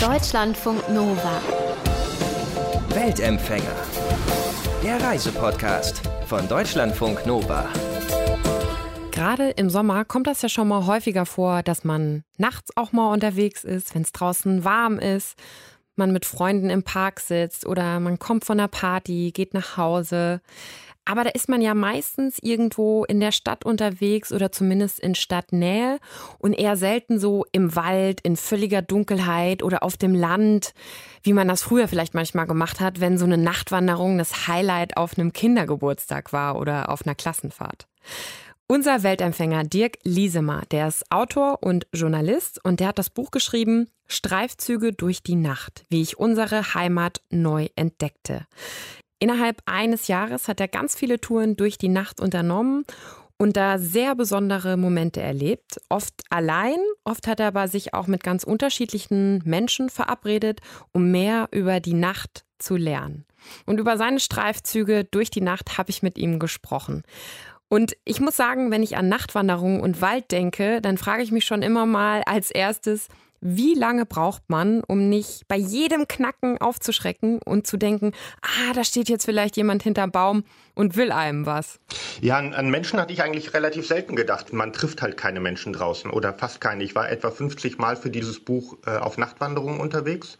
Deutschlandfunk Nova. Weltempfänger. Der Reisepodcast von Deutschlandfunk Nova. Gerade im Sommer kommt das ja schon mal häufiger vor, dass man nachts auch mal unterwegs ist, wenn es draußen warm ist, man mit Freunden im Park sitzt oder man kommt von einer Party, geht nach Hause. Aber da ist man ja meistens irgendwo in der Stadt unterwegs oder zumindest in Stadtnähe und eher selten so im Wald, in völliger Dunkelheit oder auf dem Land, wie man das früher vielleicht manchmal gemacht hat, wenn so eine Nachtwanderung das Highlight auf einem Kindergeburtstag war oder auf einer Klassenfahrt. Unser Weltempfänger Dirk Liesemer, der ist Autor und Journalist und der hat das Buch geschrieben Streifzüge durch die Nacht, wie ich unsere Heimat neu entdeckte. Innerhalb eines Jahres hat er ganz viele Touren durch die Nacht unternommen und da sehr besondere Momente erlebt. Oft allein, oft hat er aber sich auch mit ganz unterschiedlichen Menschen verabredet, um mehr über die Nacht zu lernen. Und über seine Streifzüge durch die Nacht habe ich mit ihm gesprochen. Und ich muss sagen, wenn ich an Nachtwanderungen und Wald denke, dann frage ich mich schon immer mal als erstes, wie lange braucht man, um nicht bei jedem Knacken aufzuschrecken und zu denken, ah, da steht jetzt vielleicht jemand hinterm Baum und will einem was? Ja, an, an, Menschen hatte ich eigentlich relativ selten gedacht. Man trifft halt keine Menschen draußen oder fast keine. Ich war etwa 50 Mal für dieses Buch äh, auf Nachtwanderungen unterwegs.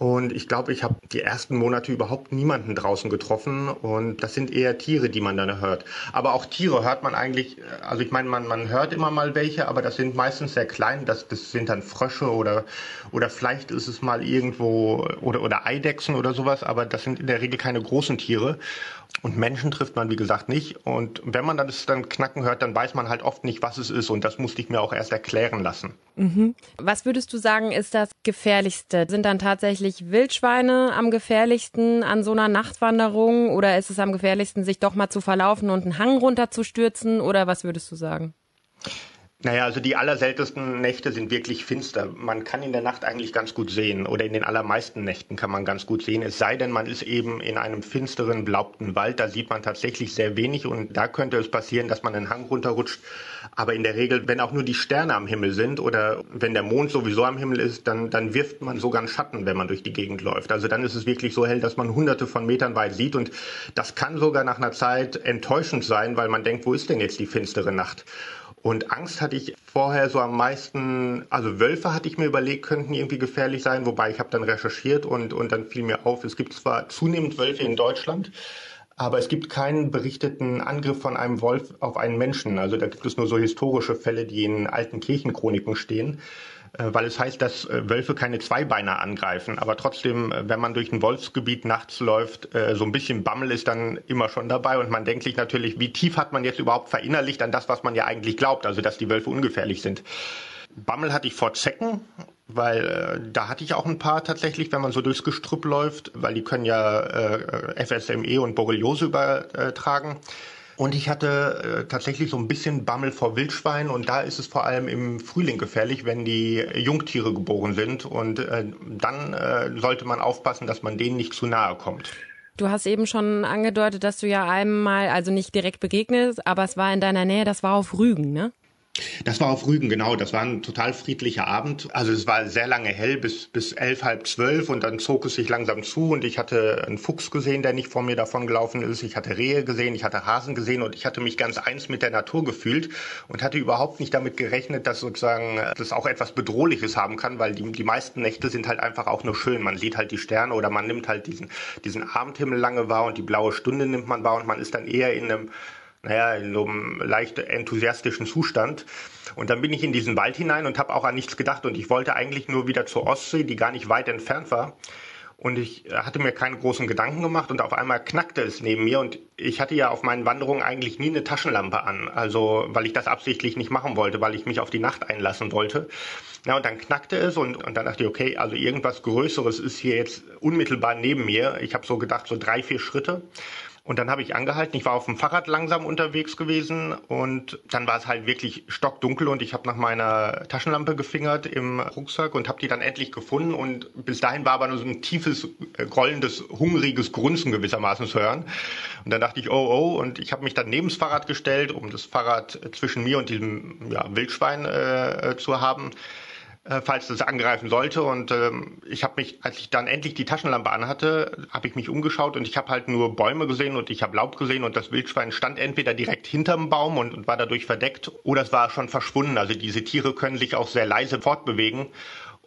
Und ich glaube, ich habe die ersten Monate überhaupt niemanden draußen getroffen. Und das sind eher Tiere, die man dann hört. Aber auch Tiere hört man eigentlich, also ich meine, man, man hört immer mal welche, aber das sind meistens sehr klein. Das, das sind dann Frösche oder, oder vielleicht ist es mal irgendwo, oder, oder Eidechsen oder sowas, aber das sind in der Regel keine großen Tiere. Und Menschen trifft man, wie gesagt, nicht. Und wenn man das dann knacken hört, dann weiß man halt oft nicht, was es ist. Und das musste ich mir auch erst erklären lassen. Mhm. Was würdest du sagen, ist das Gefährlichste? Sind dann tatsächlich Wildschweine am gefährlichsten an so einer Nachtwanderung? Oder ist es am gefährlichsten, sich doch mal zu verlaufen und einen Hang runterzustürzen? Oder was würdest du sagen? Naja, also die allerseltensten Nächte sind wirklich finster. Man kann in der Nacht eigentlich ganz gut sehen oder in den allermeisten Nächten kann man ganz gut sehen. Es sei denn, man ist eben in einem finsteren, blaubten Wald. Da sieht man tatsächlich sehr wenig und da könnte es passieren, dass man einen Hang runterrutscht. Aber in der Regel, wenn auch nur die Sterne am Himmel sind oder wenn der Mond sowieso am Himmel ist, dann, dann wirft man sogar einen Schatten, wenn man durch die Gegend läuft. Also dann ist es wirklich so hell, dass man hunderte von Metern weit sieht und das kann sogar nach einer Zeit enttäuschend sein, weil man denkt, wo ist denn jetzt die finstere Nacht? Und Angst hatte ich vorher so am meisten, also Wölfe hatte ich mir überlegt, könnten irgendwie gefährlich sein, wobei ich habe dann recherchiert und, und dann fiel mir auf, es gibt zwar zunehmend Wölfe in Deutschland, aber es gibt keinen berichteten Angriff von einem Wolf auf einen Menschen. Also da gibt es nur so historische Fälle, die in alten Kirchenchroniken stehen. Äh, weil es heißt, dass äh, Wölfe keine Zweibeiner angreifen. Aber trotzdem, äh, wenn man durch ein Wolfsgebiet nachts läuft, so ein bisschen Bammel ist dann immer schon dabei. Und man denkt sich natürlich, wie tief hat man jetzt überhaupt verinnerlicht an das, was man ja eigentlich glaubt, also dass die Wölfe ungefährlich sind. Bammel hatte ich vor Zecken, weil da hatte ich auch ein paar tatsächlich, wenn man so durchs Gestrüpp läuft, weil die können ja FSME und Borreliose übertragen. Und ich hatte äh, tatsächlich so ein bisschen Bammel vor Wildschweinen und da ist es vor allem im Frühling gefährlich, wenn die Jungtiere geboren sind und äh, dann äh, sollte man aufpassen, dass man denen nicht zu nahe kommt. Du hast eben schon angedeutet, dass du ja einmal, also nicht direkt begegnest, aber es war in deiner Nähe, das war auf Rügen, ne? Das war auf Rügen, genau. Das war ein total friedlicher Abend. Also es war sehr lange hell, bis, bis elf, halb zwölf und dann zog es sich langsam zu und ich hatte einen Fuchs gesehen, der nicht vor mir davon gelaufen ist. Ich hatte Rehe gesehen, ich hatte Hasen gesehen und ich hatte mich ganz eins mit der Natur gefühlt und hatte überhaupt nicht damit gerechnet, dass sozusagen das auch etwas Bedrohliches haben kann, weil die, die meisten Nächte sind halt einfach auch nur schön. Man sieht halt die Sterne oder man nimmt halt diesen, diesen Abendhimmel lange wahr und die blaue Stunde nimmt man wahr und man ist dann eher in einem naja, in so einem leicht enthusiastischen Zustand. Und dann bin ich in diesen Wald hinein und habe auch an nichts gedacht. Und ich wollte eigentlich nur wieder zur Ostsee, die gar nicht weit entfernt war. Und ich hatte mir keine großen Gedanken gemacht und auf einmal knackte es neben mir und ich hatte ja auf meinen Wanderungen eigentlich nie eine Taschenlampe an, also weil ich das absichtlich nicht machen wollte, weil ich mich auf die Nacht einlassen wollte. Ja, und dann knackte es und, und dann dachte ich, okay, also irgendwas Größeres ist hier jetzt unmittelbar neben mir. Ich habe so gedacht, so drei, vier Schritte. Und dann habe ich angehalten. Ich war auf dem Fahrrad langsam unterwegs gewesen und dann war es halt wirklich stockdunkel und ich habe nach meiner Taschenlampe gefingert im Rucksack und habe die dann endlich gefunden und bis dahin war aber nur so ein tiefes, äh, grollendes, hungriges Grunzen gewissermaßen zu hören. Und dann dachte ich, oh, oh, und ich habe mich dann neben das Fahrrad gestellt, um das Fahrrad zwischen mir und diesem ja, Wildschwein äh, zu haben. Äh, falls es angreifen sollte. Und ähm, ich habe mich, als ich dann endlich die Taschenlampe anhatte, habe ich mich umgeschaut und ich habe halt nur Bäume gesehen und ich habe Laub gesehen und das Wildschwein stand entweder direkt hinterm Baum und, und war dadurch verdeckt oder es war schon verschwunden. Also diese Tiere können sich auch sehr leise fortbewegen.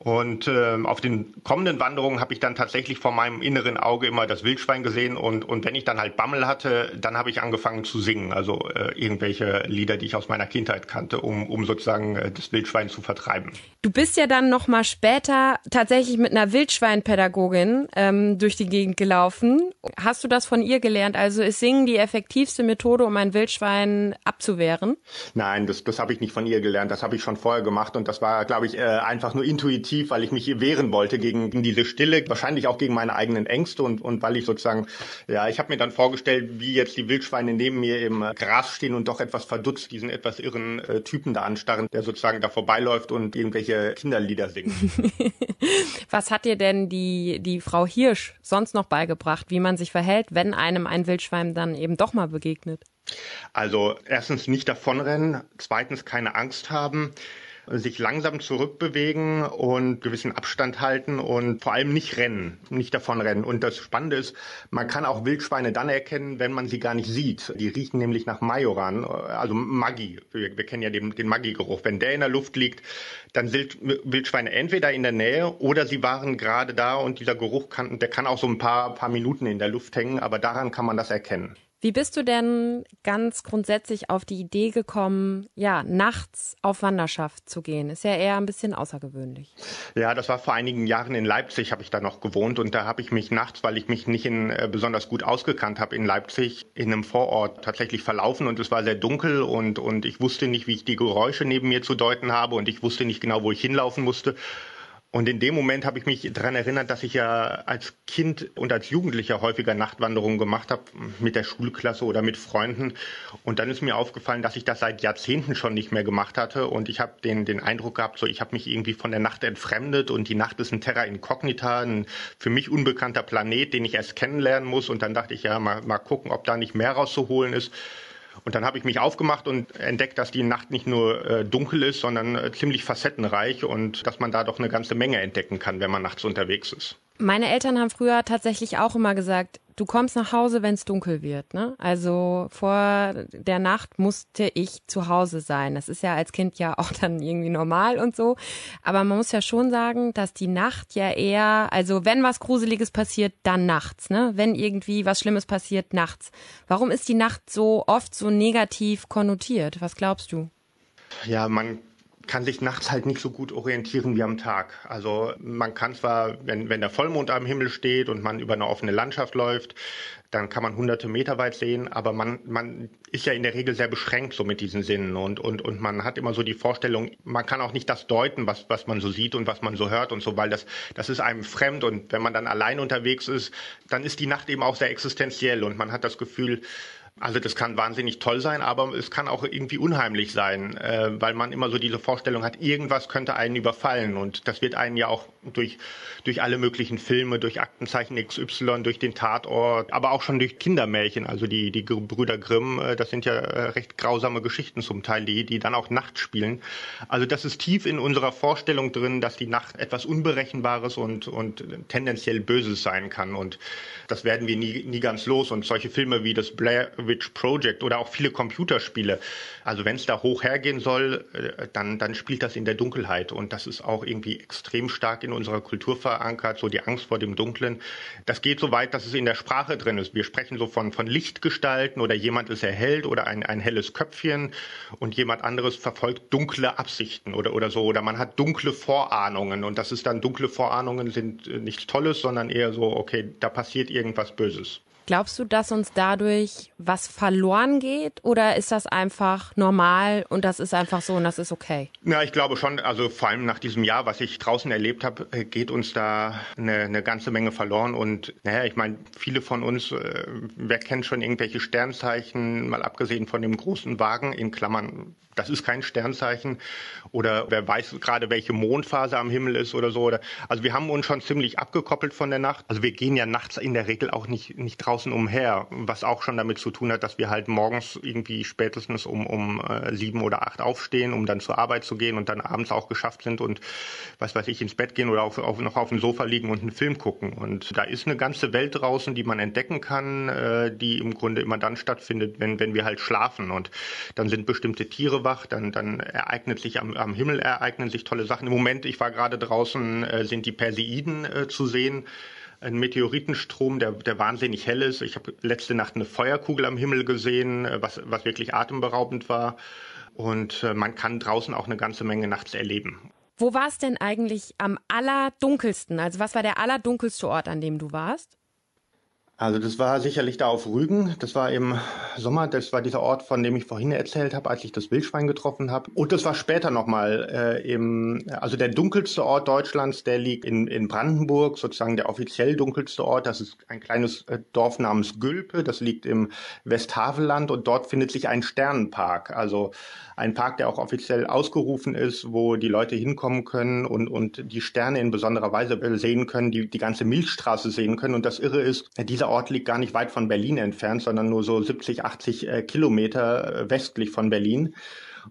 Und äh, auf den kommenden Wanderungen habe ich dann tatsächlich vor meinem inneren Auge immer das Wildschwein gesehen und, und wenn ich dann halt Bammel hatte, dann habe ich angefangen zu singen, also äh, irgendwelche Lieder, die ich aus meiner Kindheit kannte, um, um sozusagen äh, das Wildschwein zu vertreiben. Du bist ja dann noch mal später tatsächlich mit einer Wildschweinpädagogin ähm, durch die Gegend gelaufen. Hast du das von ihr gelernt? Also ist Singen die effektivste Methode, um ein Wildschwein abzuwehren? Nein, das, das habe ich nicht von ihr gelernt. Das habe ich schon vorher gemacht und das war, glaube ich, äh, einfach nur intuitiv aktiv, weil ich mich wehren wollte gegen, gegen diese Stille, wahrscheinlich auch gegen meine eigenen Ängste und, und weil ich sozusagen, ja, ich habe mir dann vorgestellt, wie jetzt die Wildschweine neben mir im Gras stehen und doch etwas verdutzt diesen etwas irren äh, Typen da anstarren, der sozusagen da vorbeiläuft und irgendwelche Kinderlieder singt. Was hat dir denn die, die Frau Hirsch sonst noch beigebracht, wie man sich verhält, wenn einem ein Wildschwein dann eben doch mal begegnet? Also erstens nicht davonrennen, zweitens keine Angst haben sich langsam zurückbewegen und gewissen Abstand halten und vor allem nicht rennen, nicht davon rennen. Und das Spannende ist, man kann auch Wildschweine dann erkennen, wenn man sie gar nicht sieht. Die riechen nämlich nach Majoran, also Maggi. Wir, wir kennen ja den, den Maggi-Geruch. Wenn der in der Luft liegt, dann sind Wildschweine entweder in der Nähe oder sie waren gerade da und dieser Geruch kann, der kann auch so ein paar, paar Minuten in der Luft hängen, aber daran kann man das erkennen. Wie bist du denn ganz grundsätzlich auf die Idee gekommen, ja, nachts auf Wanderschaft zu gehen? Ist ja eher ein bisschen außergewöhnlich. Ja, das war vor einigen Jahren in Leipzig, habe ich da noch gewohnt und da habe ich mich nachts, weil ich mich nicht in, äh, besonders gut ausgekannt habe in Leipzig, in einem Vorort tatsächlich verlaufen und es war sehr dunkel und, und ich wusste nicht, wie ich die Geräusche neben mir zu deuten habe und ich wusste nicht genau, wo ich hinlaufen musste. Und in dem Moment habe ich mich daran erinnert, dass ich ja als Kind und als Jugendlicher häufiger Nachtwanderungen gemacht habe, mit der Schulklasse oder mit Freunden. Und dann ist mir aufgefallen, dass ich das seit Jahrzehnten schon nicht mehr gemacht hatte. Und ich habe den, den Eindruck gehabt, so ich habe mich irgendwie von der Nacht entfremdet und die Nacht ist ein Terra incognita, ein für mich unbekannter Planet, den ich erst kennenlernen muss. Und dann dachte ich, ja, mal, mal gucken, ob da nicht mehr rauszuholen ist. Und dann habe ich mich aufgemacht und entdeckt, dass die Nacht nicht nur äh, dunkel ist, sondern äh, ziemlich facettenreich und dass man da doch eine ganze Menge entdecken kann, wenn man nachts unterwegs ist. Meine Eltern haben früher tatsächlich auch immer gesagt, du kommst nach Hause, wenn es dunkel wird. Ne? Also vor der Nacht musste ich zu Hause sein. Das ist ja als Kind ja auch dann irgendwie normal und so. Aber man muss ja schon sagen, dass die Nacht ja eher, also wenn was Gruseliges passiert, dann nachts. Ne? Wenn irgendwie was Schlimmes passiert, nachts. Warum ist die Nacht so oft so negativ konnotiert? Was glaubst du? Ja, man kann sich nachts halt nicht so gut orientieren wie am Tag. Also man kann zwar, wenn, wenn der Vollmond am Himmel steht und man über eine offene Landschaft läuft, dann kann man hunderte Meter weit sehen, aber man, man ist ja in der Regel sehr beschränkt so mit diesen Sinnen und, und, und man hat immer so die Vorstellung, man kann auch nicht das deuten, was, was man so sieht und was man so hört und so, weil das, das ist einem fremd und wenn man dann allein unterwegs ist, dann ist die Nacht eben auch sehr existenziell und man hat das Gefühl, also das kann wahnsinnig toll sein, aber es kann auch irgendwie unheimlich sein, äh, weil man immer so diese Vorstellung hat, irgendwas könnte einen überfallen und das wird einen ja auch durch, durch alle möglichen Filme, durch Aktenzeichen XY, durch den Tatort, aber auch schon durch Kindermärchen, also die, die Brüder Grimm, äh, das sind ja äh, recht grausame Geschichten zum Teil, die, die dann auch Nacht spielen. Also das ist tief in unserer Vorstellung drin, dass die Nacht etwas Unberechenbares und, und tendenziell Böses sein kann und das werden wir nie, nie ganz los und solche Filme wie das Blair Witch Project oder auch viele Computerspiele. Also wenn es da hoch hergehen soll, äh, dann, dann spielt das in der Dunkelheit. Und das ist auch irgendwie extrem stark in unserer Kultur verankert, so die Angst vor dem Dunklen. Das geht so weit, dass es in der Sprache drin ist. Wir sprechen so von, von Lichtgestalten oder jemand ist erhellt oder ein, ein helles Köpfchen und jemand anderes verfolgt dunkle Absichten oder, oder so. Oder man hat dunkle Vorahnungen und das ist dann dunkle Vorahnungen sind äh, nichts Tolles, sondern eher so, okay, da passiert irgendwas Böses. Glaubst du, dass uns dadurch was verloren geht oder ist das einfach normal und das ist einfach so und das ist okay? Ja, ich glaube schon, also vor allem nach diesem Jahr, was ich draußen erlebt habe, äh, geht uns da eine, eine ganze Menge verloren und naja, ich meine, viele von uns, äh, wer kennt schon irgendwelche Sternzeichen, mal abgesehen von dem großen Wagen, in Klammern das ist kein Sternzeichen oder wer weiß gerade, welche Mondphase am Himmel ist oder so. Also wir haben uns schon ziemlich abgekoppelt von der Nacht. Also wir gehen ja nachts in der Regel auch nicht, nicht draußen umher, was auch schon damit zu tun hat, dass wir halt morgens irgendwie spätestens um, um äh, sieben oder acht aufstehen, um dann zur Arbeit zu gehen und dann abends auch geschafft sind und was weiß ich, ins Bett gehen oder auf, auf, noch auf dem Sofa liegen und einen Film gucken. Und da ist eine ganze Welt draußen, die man entdecken kann, äh, die im Grunde immer dann stattfindet, wenn, wenn wir halt schlafen. Und dann sind bestimmte Tiere wach, dann, dann ereignet sich am, am Himmel ereignen sich tolle Sachen. Im Moment, ich war gerade draußen, äh, sind die Perseiden äh, zu sehen ein Meteoritenstrom, der, der wahnsinnig hell ist. Ich habe letzte Nacht eine Feuerkugel am Himmel gesehen, äh, was, was wirklich atemberaubend war. Und äh, man kann draußen auch eine ganze Menge nachts erleben. Wo war es denn eigentlich am allerdunkelsten? Also was war der allerdunkelste Ort, an dem du warst? Also das war sicherlich da auf Rügen. Das war im Sommer. Das war dieser Ort, von dem ich vorhin erzählt habe, als ich das Wildschwein getroffen habe. Und das war später nochmal äh, im, also der dunkelste Ort Deutschlands, der liegt in, in Brandenburg, sozusagen der offiziell dunkelste Ort. Das ist ein kleines äh, Dorf namens Gülpe. Das liegt im Westhavelland und dort findet sich ein Sternenpark. Also ein Park, der auch offiziell ausgerufen ist, wo die Leute hinkommen können und, und die Sterne in besonderer Weise sehen können, die die ganze Milchstraße sehen können. Und das Irre ist, dieser Ort liegt gar nicht weit von Berlin entfernt, sondern nur so 70, 80 äh, Kilometer äh, westlich von Berlin.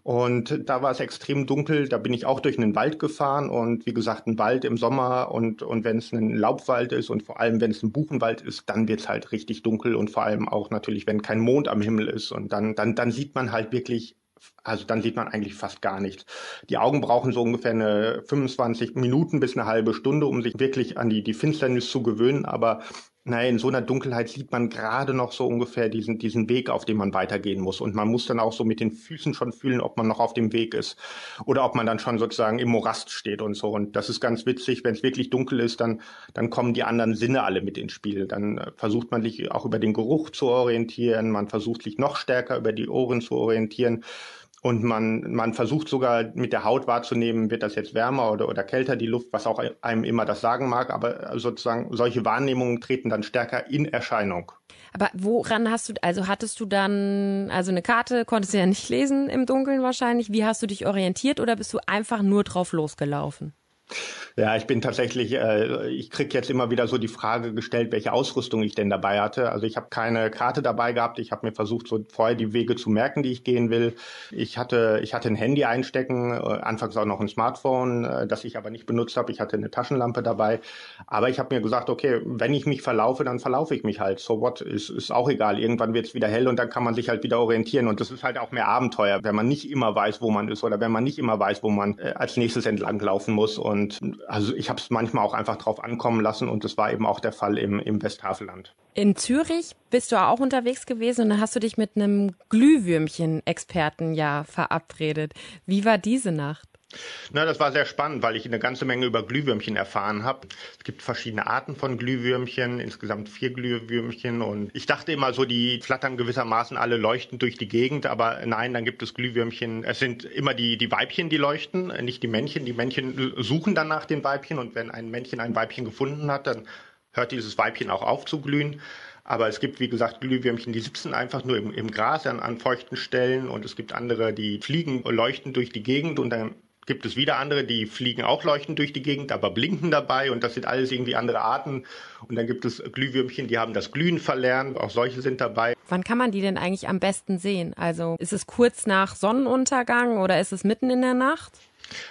Und da war es extrem dunkel. Da bin ich auch durch einen Wald gefahren und wie gesagt, ein Wald im Sommer und, und wenn es ein Laubwald ist und vor allem, wenn es ein Buchenwald ist, dann wird es halt richtig dunkel und vor allem auch natürlich, wenn kein Mond am Himmel ist und dann, dann, dann sieht man halt wirklich also dann sieht man eigentlich fast gar nichts. Die Augen brauchen so ungefähr eine 25 Minuten bis eine halbe Stunde, um sich wirklich an die, die Finsternis zu gewöhnen. Aber naja, in so einer Dunkelheit sieht man gerade noch so ungefähr diesen, diesen Weg, auf dem man weitergehen muss. Und man muss dann auch so mit den Füßen schon fühlen, ob man noch auf dem Weg ist oder ob man dann schon sozusagen im Morast steht und so. Und das ist ganz witzig, wenn es wirklich dunkel ist, dann, dann kommen die anderen Sinne alle mit ins Spiel. Dann äh, versucht man sich auch über den Geruch zu orientieren, man versucht sich noch stärker über die Ohren zu orientieren. Und man, man versucht sogar mit der Haut wahrzunehmen, wird das jetzt wärmer oder, oder kälter die Luft, was auch einem immer das sagen mag. Aber sozusagen solche Wahrnehmungen treten dann stärker in Erscheinung. Aber woran hast du, also hattest du dann, also eine Karte konntest du ja nicht lesen im Dunkeln wahrscheinlich. Wie hast du dich orientiert oder bist du einfach nur drauf losgelaufen? Ja, ich bin tatsächlich, äh, ich krieg jetzt immer wieder so die Frage gestellt, welche Ausrüstung ich denn dabei hatte. Also ich habe keine Karte dabei gehabt. Ich habe mir versucht, so vorher die Wege zu merken, die ich gehen will. Ich hatte, ich hatte ein Handy einstecken, äh, anfangs auch noch ein Smartphone, äh, das ich aber nicht benutzt habe. Ich hatte eine Taschenlampe dabei. Aber ich habe mir gesagt, okay, wenn ich mich verlaufe, dann verlaufe ich mich halt. So what, ist, ist auch egal. Irgendwann wird es wieder hell und dann kann man sich halt wieder orientieren. Und das ist halt auch mehr Abenteuer, wenn man nicht immer weiß, wo man ist oder wenn man nicht immer weiß, wo man äh, als nächstes entlang laufen muss. Und also ich habe es manchmal auch einfach drauf ankommen lassen und das war eben auch der Fall im, im Westhavelland. In Zürich bist du auch unterwegs gewesen und dann hast du dich mit einem Glühwürmchen-Experten ja verabredet. Wie war diese Nacht? Na, das war sehr spannend, weil ich eine ganze Menge über Glühwürmchen erfahren habe. Es gibt verschiedene Arten von Glühwürmchen, insgesamt vier Glühwürmchen und ich dachte immer so, die flattern gewissermaßen alle leuchtend durch die Gegend, aber nein, dann gibt es Glühwürmchen. Es sind immer die, die Weibchen, die leuchten, nicht die Männchen. Die Männchen suchen dann nach den Weibchen und wenn ein Männchen ein Weibchen gefunden hat, dann hört dieses Weibchen auch auf zu glühen. Aber es gibt, wie gesagt, Glühwürmchen, die sitzen einfach nur im, im Gras an, an feuchten Stellen und es gibt andere, die fliegen leuchten durch die Gegend und dann gibt es wieder andere, die fliegen auch leuchtend durch die Gegend, aber blinken dabei und das sind alles irgendwie andere Arten. Und dann gibt es Glühwürmchen, die haben das Glühen verlernt, auch solche sind dabei. Wann kann man die denn eigentlich am besten sehen? Also ist es kurz nach Sonnenuntergang oder ist es mitten in der Nacht?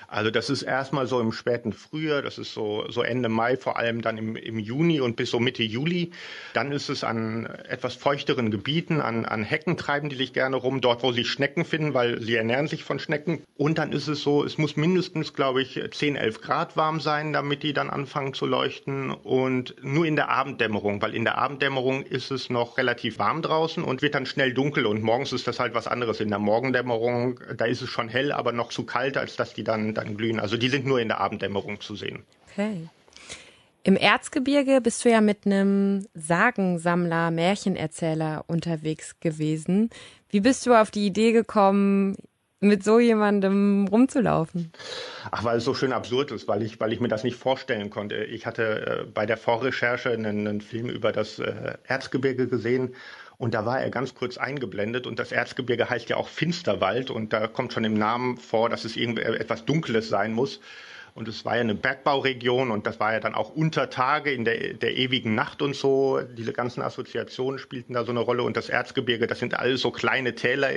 Also das ist erstmal so im späten Frühjahr, das ist so, so Ende Mai, vor allem dann im, im Juni und bis so Mitte Juli. Dann ist es an etwas feuchteren Gebieten, an, an Hecken treiben die sich gerne rum, dort wo sie Schnecken finden, weil sie ernähren sich von Schnecken. Und dann ist es so, es muss mindestens, glaube ich, 10, 11 Grad warm sein, damit die dann anfangen zu leuchten. Und nur in der Abenddämmerung, weil in der Abenddämmerung ist es noch relativ warm draußen und wird dann schnell dunkel. Und morgens ist das halt was anderes. In der Morgendämmerung, da ist es schon hell, aber noch zu kalt, als dass die dann, dann glühen. Also die sind nur in der Abenddämmerung zu sehen. Okay. Im Erzgebirge bist du ja mit einem Sagensammler, Märchenerzähler unterwegs gewesen. Wie bist du auf die Idee gekommen, mit so jemandem rumzulaufen? Ach, weil es so schön absurd ist, weil ich, weil ich mir das nicht vorstellen konnte. Ich hatte äh, bei der Vorrecherche einen, einen Film über das äh, Erzgebirge gesehen Und da war er ganz kurz eingeblendet und das Erzgebirge heißt ja auch Finsterwald und da kommt schon im Namen vor, dass es irgendwie etwas Dunkles sein muss. Und es war ja eine Bergbauregion und das war ja dann auch unter Tage in der, der ewigen Nacht und so. Diese ganzen Assoziationen spielten da so eine Rolle. Und das Erzgebirge, das sind alles so kleine Täler,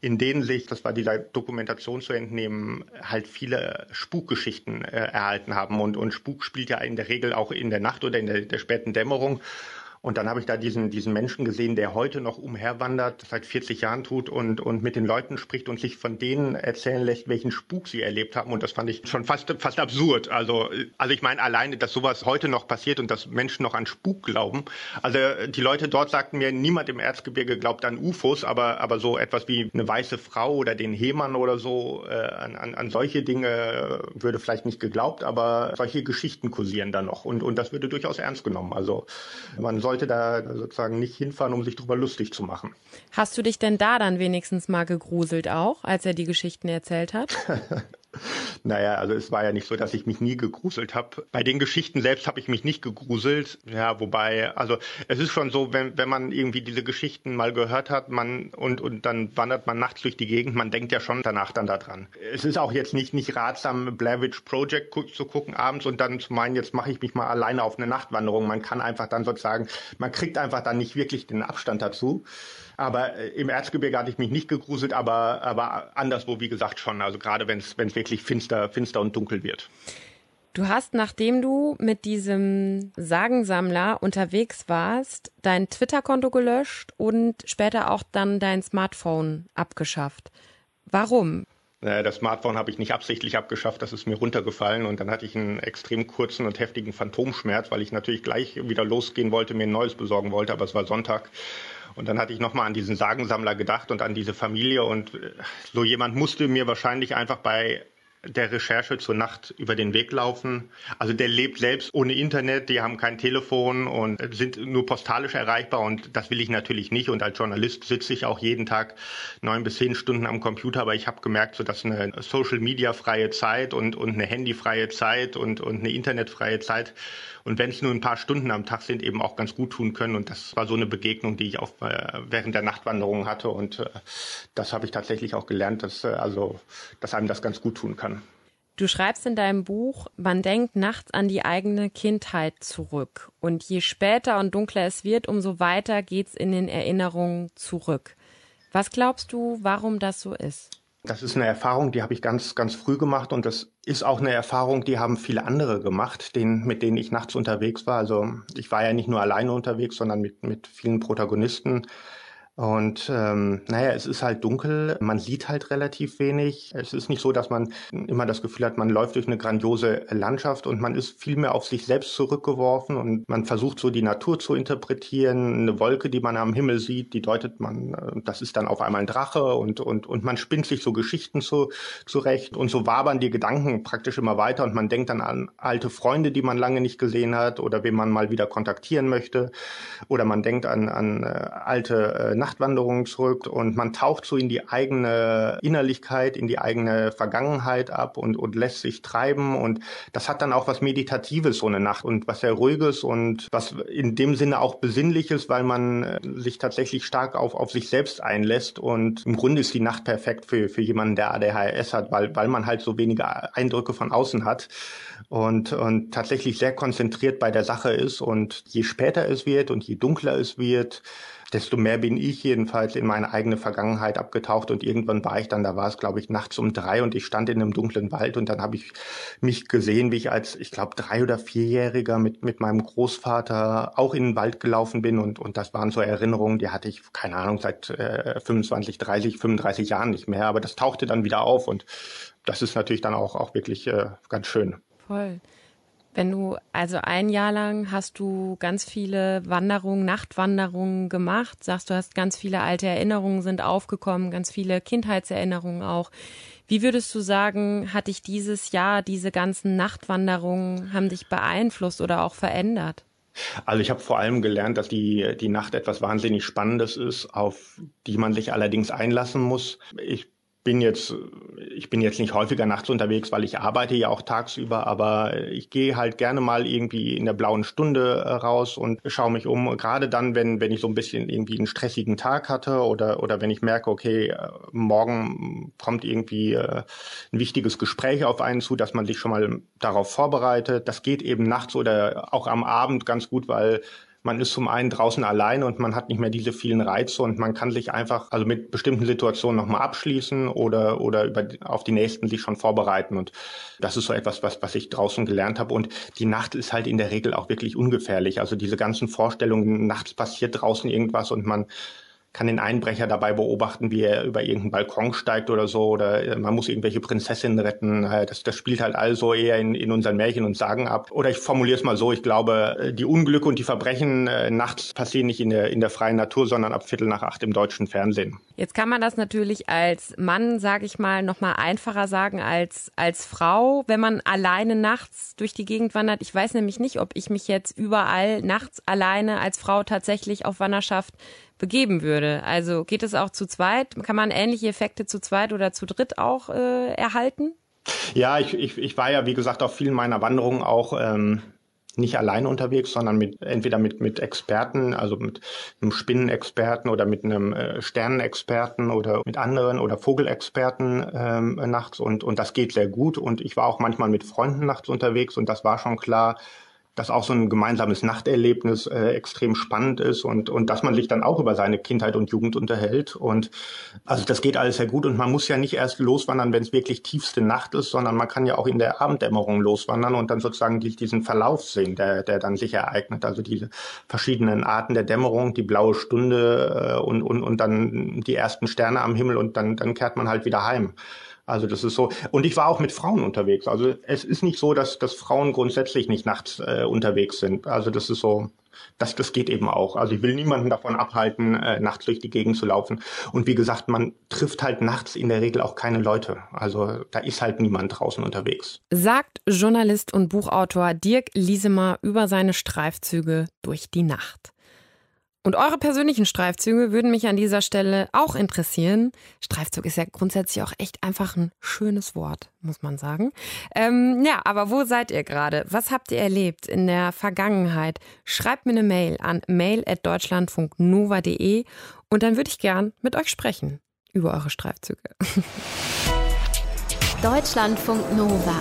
in denen sich, das war dieser Dokumentation zu entnehmen, halt viele Spukgeschichten äh, erhalten haben. Und, und Spuk spielt ja in der Regel auch in der Nacht oder in der, der späten Dämmerung. Und dann habe ich da diesen, diesen Menschen gesehen, der heute noch umherwandert, seit 40 Jahren tut und, und mit den Leuten spricht und sich von denen erzählen lässt, welchen Spuk sie erlebt haben. Und das fand ich schon fast, fast absurd. Also, also ich meine alleine, dass sowas heute noch passiert und dass Menschen noch an Spuk glauben. Also die Leute dort sagten mir, niemand im Erzgebirge glaubt an UFOs, aber, aber so etwas wie eine weiße Frau oder den Hemann oder so, äh, an, an, an solche Dinge würde vielleicht nicht geglaubt, aber solche Geschichten kursieren da noch. Und, und das würde durchaus ernst genommen. Also man sollte da sozusagen nicht hinfahren, um sich darüber lustig zu machen. Hast du dich denn da dann wenigstens mal gegruselt auch, als er die Geschichten erzählt hat? Naja, also es war ja nicht so, dass ich mich nie gegruselt habe. Bei den Geschichten selbst habe ich mich nicht gegruselt. Ja, wobei, also es ist schon so, wenn, wenn man irgendwie diese Geschichten mal gehört hat, man und, und dann wandert man nachts durch die Gegend, man denkt ja schon danach dann daran. Es ist auch jetzt nicht, nicht ratsam, Blair Witch Project zu gucken abends und dann zu meinen, jetzt mache ich mich mal alleine auf eine Nachtwanderung. Man kann einfach dann sozusagen, man kriegt einfach dann nicht wirklich den Abstand dazu. Aber äh, im Erzgebirge hatte ich mich nicht gegruselt, aber, aber anderswo, wie gesagt, schon. Also gerade wenn es wirklich finster, finster und dunkel wird. Du hast, nachdem du mit diesem Sagensammler unterwegs warst, dein Twitter-Konto gelöscht und später auch dann dein Smartphone abgeschafft. Warum? Das Smartphone habe ich nicht absichtlich abgeschafft, das ist mir runtergefallen und dann hatte ich einen extrem kurzen und heftigen Phantomschmerz, weil ich natürlich gleich wieder losgehen wollte, mir ein neues besorgen wollte, aber es war Sonntag und dann hatte ich nochmal an diesen Sagensammler gedacht und an diese Familie und äh, so jemand musste mir wahrscheinlich einfach bei der Recherche zur Nacht über den Weg laufen. Also der lebt selbst ohne Internet, die haben kein Telefon und sind nur postalisch erreichbar und das will ich natürlich nicht. Und als Journalist sitze ich auch jeden Tag neun bis zehn Stunden am Computer, aber ich habe gemerkt, so dass eine Social Media freie Zeit und, und eine Handyfreie Zeit und, und eine internetfreie Zeit und wenn es nur ein paar Stunden am Tag sind, eben auch ganz gut tun können. Und das war so eine Begegnung, die ich auch äh, während der Nachtwanderung hatte. Und äh, das habe ich tatsächlich auch gelernt, dass, äh, also, dass einem das ganz gut tun kann. Du schreibst in deinem Buch, man denkt nachts an die eigene Kindheit zurück. Und je später und dunkler es wird, umso weiter geht's in den Erinnerungen zurück. Was glaubst du, warum das so ist? Das ist eine Erfahrung, die habe ich ganz, ganz früh gemacht und das ist auch eine Erfahrung, die haben viele andere gemacht, denen, mit denen ich nachts unterwegs war. Also ich war ja nicht nur alleine unterwegs, sondern mit, mit vielen Protagonisten. Und ähm, naja, es ist halt dunkel, man sieht halt relativ wenig. Es ist nicht so, dass man immer das Gefühl hat, man läuft durch eine grandiose Landschaft und man ist viel mehr auf sich selbst zurückgeworfen und man versucht so die Natur zu interpretieren. Eine Wolke, die man am Himmel sieht, die deutet man, äh, das ist dann auf einmal ein Drache und, und, und man spinnt sich so Geschichten zu, zurecht und so wabern die Gedanken praktisch immer weiter und man denkt dann an alte Freunde, die man lange nicht gesehen hat oder wen man mal wieder kontaktieren möchte oder man denkt an, an äh, alte äh, Nachtwanderungen zurück und man taucht so in die eigene Innerlichkeit, in die eigene Vergangenheit ab und, und lässt sich treiben. Und das hat dann auch was Meditatives, so eine Nacht und was sehr Ruhiges und was in dem Sinne auch Besinnliches, weil man äh, sich tatsächlich stark auf, auf sich selbst einlässt. Und im Grunde ist die Nacht perfekt für, für jemanden, der ADHS hat, weil, weil man halt so wenige Eindrücke von außen hat und, und tatsächlich sehr konzentriert bei der Sache ist. Und je später es wird und je dunkler es wird, desto mehr bin ich jedenfalls in meine eigene Vergangenheit abgetaucht und irgendwann war ich dann, da war es glaube ich nachts um drei und ich stand in einem dunklen Wald und dann habe ich mich gesehen, wie ich als, ich glaube, drei- oder vierjähriger mit, mit meinem Großvater auch in den Wald gelaufen bin und, und das waren so Erinnerungen, die hatte ich, keine Ahnung, seit äh, 25, 30, 35 Jahren nicht mehr, aber das tauchte dann wieder auf und das ist natürlich dann auch, auch wirklich äh, ganz schön. Voll. Wenn du, also ein Jahr lang hast du ganz viele Wanderungen, Nachtwanderungen gemacht, sagst du hast ganz viele alte Erinnerungen sind aufgekommen, ganz viele Kindheitserinnerungen auch. Wie würdest du sagen, hat dich dieses Jahr, diese ganzen Nachtwanderungen, haben dich beeinflusst oder auch verändert? Also ich habe vor allem gelernt, dass die, die Nacht etwas wahnsinnig Spannendes ist, auf die man sich allerdings einlassen muss. Ich bin jetzt, ich bin jetzt nicht häufiger nachts unterwegs, weil ich arbeite ja auch tagsüber, aber ich gehe halt gerne mal irgendwie in der blauen Stunde äh, raus und schaue mich um. Gerade dann, wenn, wenn ich so ein bisschen irgendwie einen stressigen Tag hatte oder, oder wenn ich merke, okay, äh, morgen kommt irgendwie äh, ein wichtiges Gespräch auf einen zu, dass man sich schon mal darauf vorbereitet. Das geht eben nachts oder auch am Abend ganz gut, weil man ist zum einen draußen allein und man hat nicht mehr diese vielen Reize und man kann sich einfach also mit bestimmten Situationen nochmal abschließen oder, oder über, auf die nächsten sich schon vorbereiten. Und das ist so etwas, was, was ich draußen gelernt habe. Und die Nacht ist halt in der Regel auch wirklich ungefährlich. Also diese ganzen Vorstellungen, nachts passiert draußen irgendwas und man kann den Einbrecher dabei beobachten, wie er über irgendeinen Balkon steigt oder so, oder äh, man muss irgendwelche Prinzessinnen retten. Äh, das, das spielt halt also eher in, in unseren Märchen und Sagen ab. Oder ich formuliere es mal so, ich glaube, äh, die Unglücke und die Verbrechen nachts passieren nicht in der, in der freien Natur, sondern ab Viertel nach acht im deutschen Fernsehen. Jetzt kann man das natürlich als Mann, sage ich mal, noch mal einfacher sagen als als Frau, wenn man alleine nachts durch die Gegend wandert. Ich weiß nämlich nicht, ob ich mich jetzt überall nachts alleine als Frau tatsächlich auf Wanderschaft begeben würde. Also geht es auch zu zweit? Kann man ähnliche Effekte zu zweit oder zu dritt auch äh, erhalten? Ja, ich, ich, ich war ja, wie gesagt, auf vielen meiner Wanderungen auch ähm, nicht alleine unterwegs, sondern mit entweder mit, mit Experten, also mit einem Spinnenexperten oder mit einem äh, Sternenexperten oder mit anderen oder Vogelexperten ähm, nachts und, und das geht sehr gut. Und ich war auch manchmal mit Freunden nachts unterwegs und das war schon klar, dass auch so ein gemeinsames Nachterlebnis äh, extrem spannend ist und, und dass man sich dann auch über seine Kindheit und Jugend unterhält. Und also das geht alles sehr gut und man muss ja nicht erst loswandern, wenn es wirklich tiefste Nacht ist, sondern man kann ja auch in der Abenddämmerung loswandern und dann sozusagen diesen Verlauf sehen, der, der dann sich ereignet. Also diese verschiedenen Arten der Dämmerung, die blaue Stunde äh, und, und, und dann die ersten Sterne am Himmel und dann, dann kehrt man halt wieder heim. Also das ist so. Und ich war auch mit Frauen unterwegs. Also es ist nicht so, dass, dass Frauen grundsätzlich nicht nachts äh, unterwegs sind. Also das ist so, das, das geht eben auch. Also ich will niemanden davon abhalten, äh, nachts durch die Gegend zu laufen. Und wie gesagt, man trifft halt nachts in der Regel auch keine Leute. Also da ist halt niemand draußen unterwegs. Sagt Journalist und Buchautor Dirk Liesemer über seine Streifzüge durch die Nacht. Und eure persönlichen Streifzüge würden mich an dieser Stelle auch interessieren. Streifzug ist ja grundsätzlich auch echt einfach ein schönes Wort, muss man sagen. Ähm, ja, aber wo seid ihr gerade? Was habt ihr erlebt in der Vergangenheit? Schreibt mir eine Mail an mail.deutschlandfunknova.de und dann würde ich gern mit euch sprechen über eure Streifzüge. Deutschlandfunk Nova.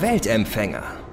Weltempfänger.